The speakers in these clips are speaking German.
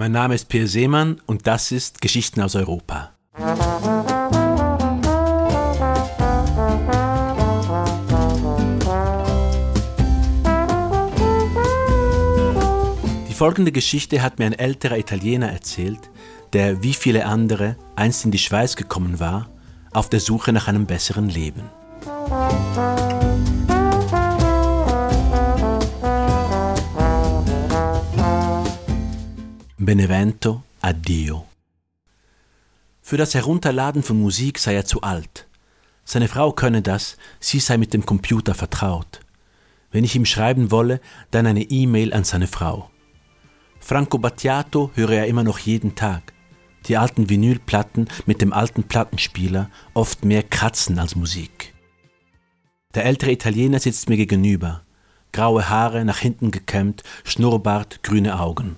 Mein Name ist Pierre Seemann und das ist Geschichten aus Europa. Die folgende Geschichte hat mir ein älterer Italiener erzählt, der wie viele andere einst in die Schweiz gekommen war, auf der Suche nach einem besseren Leben. Benevento Addio. Für das Herunterladen von Musik sei er zu alt. Seine Frau könne das, sie sei mit dem Computer vertraut. Wenn ich ihm schreiben wolle, dann eine E-Mail an seine Frau. Franco Battiato höre er immer noch jeden Tag. Die alten Vinylplatten mit dem alten Plattenspieler oft mehr kratzen als Musik. Der ältere Italiener sitzt mir gegenüber. Graue Haare, nach hinten gekämmt, Schnurrbart, grüne Augen.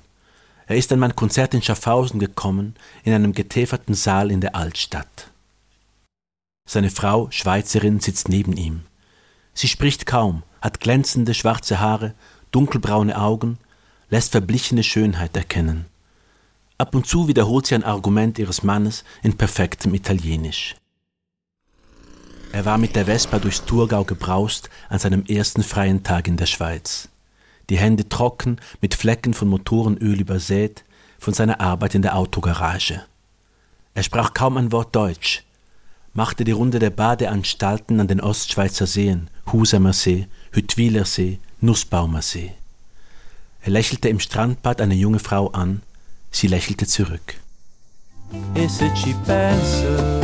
Er ist an mein Konzert in Schaffhausen gekommen, in einem getäferten Saal in der Altstadt. Seine Frau, Schweizerin, sitzt neben ihm. Sie spricht kaum, hat glänzende schwarze Haare, dunkelbraune Augen, lässt verblichene Schönheit erkennen. Ab und zu wiederholt sie ein Argument ihres Mannes in perfektem Italienisch. Er war mit der Vespa durchs Thurgau gebraust an seinem ersten freien Tag in der Schweiz die Hände trocken, mit Flecken von Motorenöl übersät, von seiner Arbeit in der Autogarage. Er sprach kaum ein Wort Deutsch, machte die Runde der Badeanstalten an den Ostschweizer Seen, Husamer See, Hüttwiler See, Nussbaumer See. Er lächelte im Strandbad eine junge Frau an, sie lächelte zurück. E se ci penso,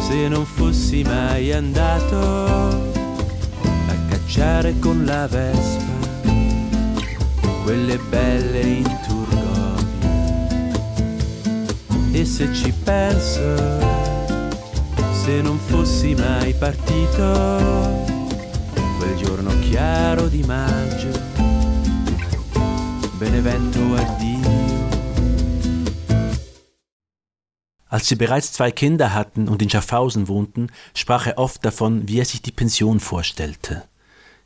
se non fossi mai andato a cacciare con la Vespa quelle belle in Turgovia. E se ci penso, se non fossi mai partito, quel giorno chiaro di maggio, Benevento addio. Als sie bereits zwei Kinder hatten und in Schaffhausen wohnten, sprach er oft davon, wie er sich die Pension vorstellte.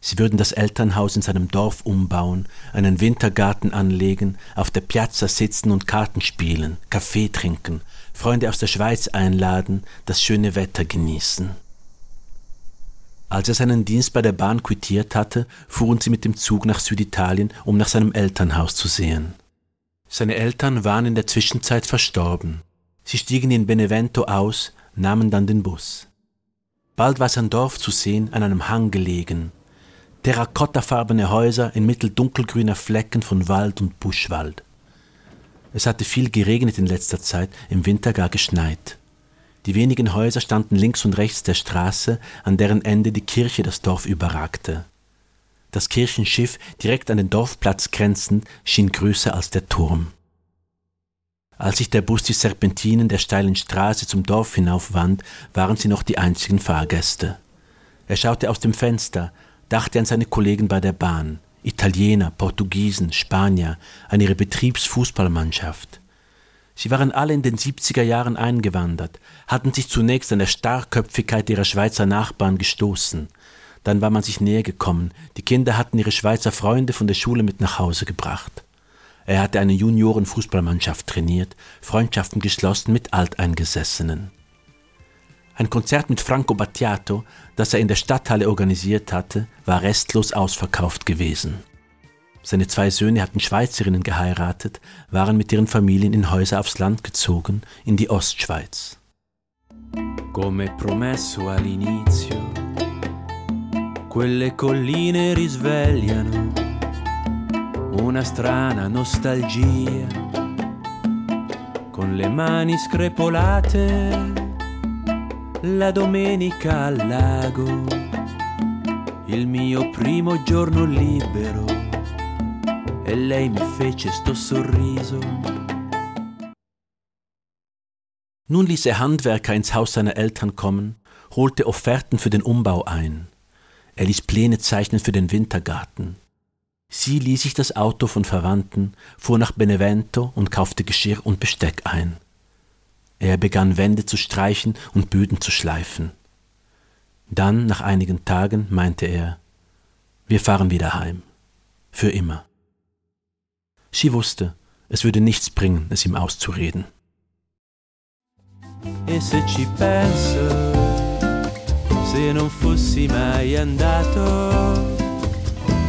Sie würden das Elternhaus in seinem Dorf umbauen, einen Wintergarten anlegen, auf der Piazza sitzen und Karten spielen, Kaffee trinken, Freunde aus der Schweiz einladen, das schöne Wetter genießen. Als er seinen Dienst bei der Bahn quittiert hatte, fuhren sie mit dem Zug nach Süditalien, um nach seinem Elternhaus zu sehen. Seine Eltern waren in der Zwischenzeit verstorben. Sie stiegen in Benevento aus, nahmen dann den Bus. Bald war sein Dorf zu sehen, an einem Hang gelegen, terrakottafarbene Häuser inmitten dunkelgrüner Flecken von Wald und Buschwald. Es hatte viel geregnet in letzter Zeit, im Winter gar geschneit. Die wenigen Häuser standen links und rechts der Straße, an deren Ende die Kirche das Dorf überragte. Das Kirchenschiff, direkt an den Dorfplatz grenzend, schien größer als der Turm. Als sich der Bus die Serpentinen der steilen Straße zum Dorf hinaufwand, waren sie noch die einzigen Fahrgäste. Er schaute aus dem Fenster, dachte an seine Kollegen bei der Bahn, Italiener, Portugiesen, Spanier, an ihre Betriebsfußballmannschaft. Sie waren alle in den 70er Jahren eingewandert, hatten sich zunächst an der Starrköpfigkeit ihrer Schweizer Nachbarn gestoßen. Dann war man sich näher gekommen, die Kinder hatten ihre Schweizer Freunde von der Schule mit nach Hause gebracht. Er hatte eine Juniorenfußballmannschaft trainiert, Freundschaften geschlossen mit Alteingesessenen. Ein Konzert mit Franco Battiato, das er in der Stadthalle organisiert hatte, war restlos ausverkauft gewesen. Seine zwei Söhne hatten Schweizerinnen geheiratet, waren mit ihren Familien in Häuser aufs Land gezogen, in die Ostschweiz. Come promesso all'inizio, quelle colline risvegliano una strana nostalgia, con le mani screpolate la domenica al lago, il mio primo giorno libero, e lei mi fece sto sorriso. Nun ließ er Handwerker ins Haus seiner Eltern kommen, holte Offerten für den Umbau ein. Er ließ Pläne zeichnen für den Wintergarten. Sie ließ sich das Auto von Verwandten, fuhr nach Benevento und kaufte Geschirr und Besteck ein. Er begann Wände zu streichen und Böden zu schleifen. Dann, nach einigen Tagen, meinte er, wir fahren wieder heim. Für immer. Sie wusste, Es würde nichts bringen, es ihm auszureden. E se ci penso, se non fossi mai andato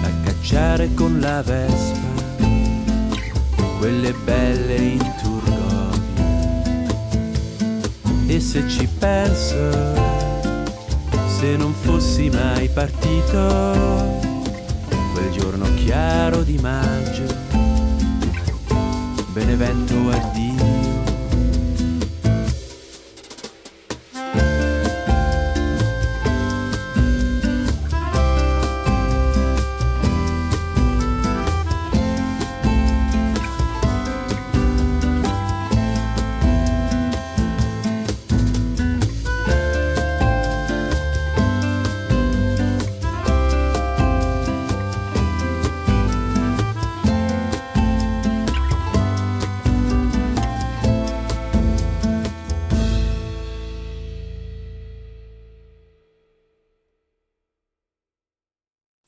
a cacciare con la Vespa quelle belle in E se ci penso, se non fossi mai partito quel giorno chiaro di maggio, Benevento addio.